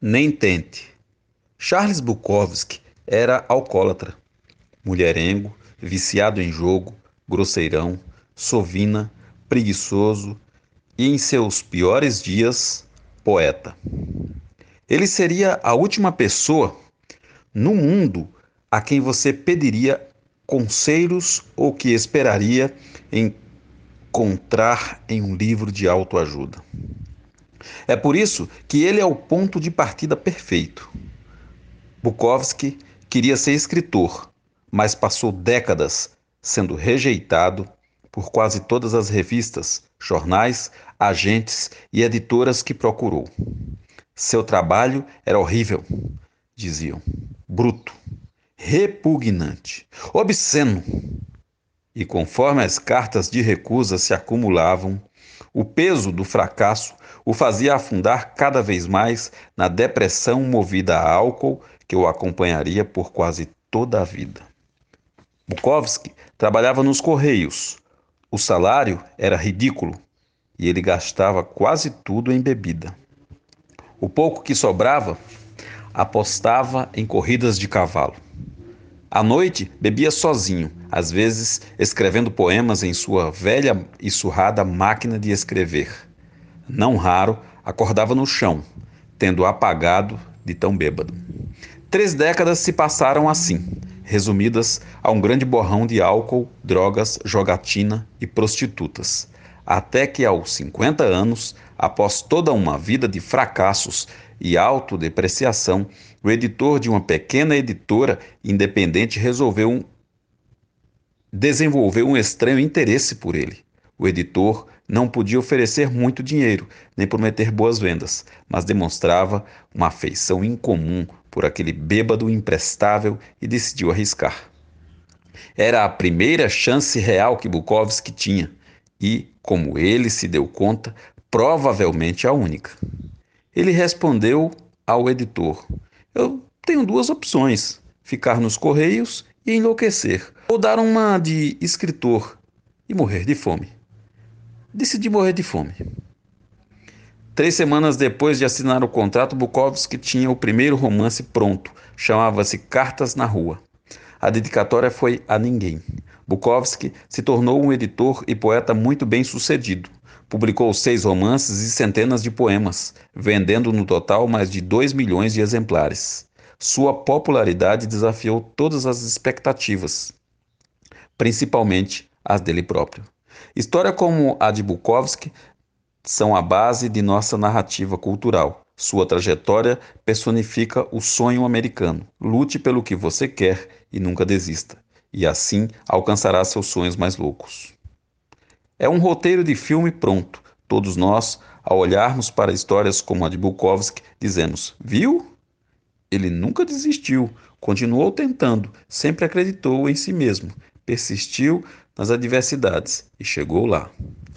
nem tente. Charles Bukowski era alcoólatra, mulherengo, viciado em jogo, grosseirão, sovina, preguiçoso e, em seus piores dias, poeta. Ele seria a última pessoa no mundo a quem você pediria conselhos ou que esperaria encontrar em um livro de autoajuda. É por isso que ele é o ponto de partida perfeito. Bukowski queria ser escritor, mas passou décadas sendo rejeitado por quase todas as revistas, jornais, agentes e editoras que procurou. Seu trabalho era horrível, diziam, bruto, repugnante, obsceno. E conforme as cartas de recusa se acumulavam, o peso do fracasso o fazia afundar cada vez mais na depressão movida a álcool que o acompanharia por quase toda a vida. Bukowski trabalhava nos Correios. O salário era ridículo e ele gastava quase tudo em bebida. O pouco que sobrava apostava em corridas de cavalo. À noite, bebia sozinho, às vezes escrevendo poemas em sua velha e surrada máquina de escrever. Não raro, acordava no chão, tendo apagado de tão bêbado. Três décadas se passaram assim, resumidas a um grande borrão de álcool, drogas, jogatina e prostitutas. Até que, aos 50 anos, após toda uma vida de fracassos e autodepreciação, o editor de uma pequena editora independente resolveu um... desenvolver um estranho interesse por ele. O editor não podia oferecer muito dinheiro, nem prometer boas vendas, mas demonstrava uma afeição incomum por aquele bêbado imprestável e decidiu arriscar. Era a primeira chance real que Bukowski tinha e, como ele se deu conta, provavelmente a única. Ele respondeu ao editor: Eu tenho duas opções: ficar nos correios e enlouquecer, ou dar uma de escritor e morrer de fome. Decidi morrer de fome. Três semanas depois de assinar o contrato, Bukowski tinha o primeiro romance pronto. Chamava-se Cartas na Rua. A dedicatória foi a ninguém. Bukowski se tornou um editor e poeta muito bem sucedido. Publicou seis romances e centenas de poemas, vendendo no total mais de dois milhões de exemplares. Sua popularidade desafiou todas as expectativas, principalmente as dele próprio. História como a de Bukowski são a base de nossa narrativa cultural. Sua trajetória personifica o sonho americano. Lute pelo que você quer e nunca desista, e assim alcançará seus sonhos mais loucos. É um roteiro de filme pronto. Todos nós, ao olharmos para histórias como a de Bukowski, dizemos: Viu? Ele nunca desistiu, continuou tentando, sempre acreditou em si mesmo, persistiu nas adversidades e chegou lá.